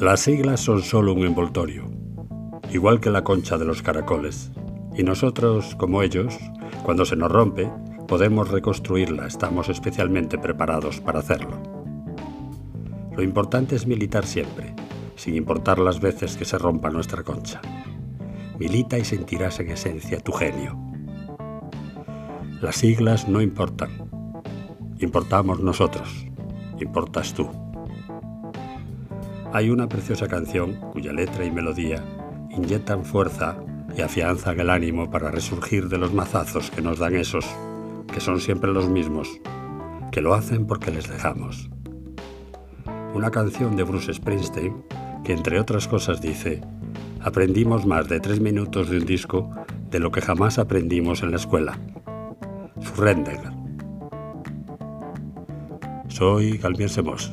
Las siglas son solo un envoltorio, igual que la concha de los caracoles. Y nosotros, como ellos, cuando se nos rompe, podemos reconstruirla, estamos especialmente preparados para hacerlo. Lo importante es militar siempre, sin importar las veces que se rompa nuestra concha. Milita y sentirás en esencia tu genio. Las siglas no importan. Importamos nosotros. Importas tú. Hay una preciosa canción cuya letra y melodía inyectan fuerza y afianzan el ánimo para resurgir de los mazazos que nos dan esos, que son siempre los mismos, que lo hacen porque les dejamos. Una canción de Bruce Springsteen que entre otras cosas dice, aprendimos más de tres minutos de un disco de lo que jamás aprendimos en la escuela. Surrender. Soy Galmier Semos.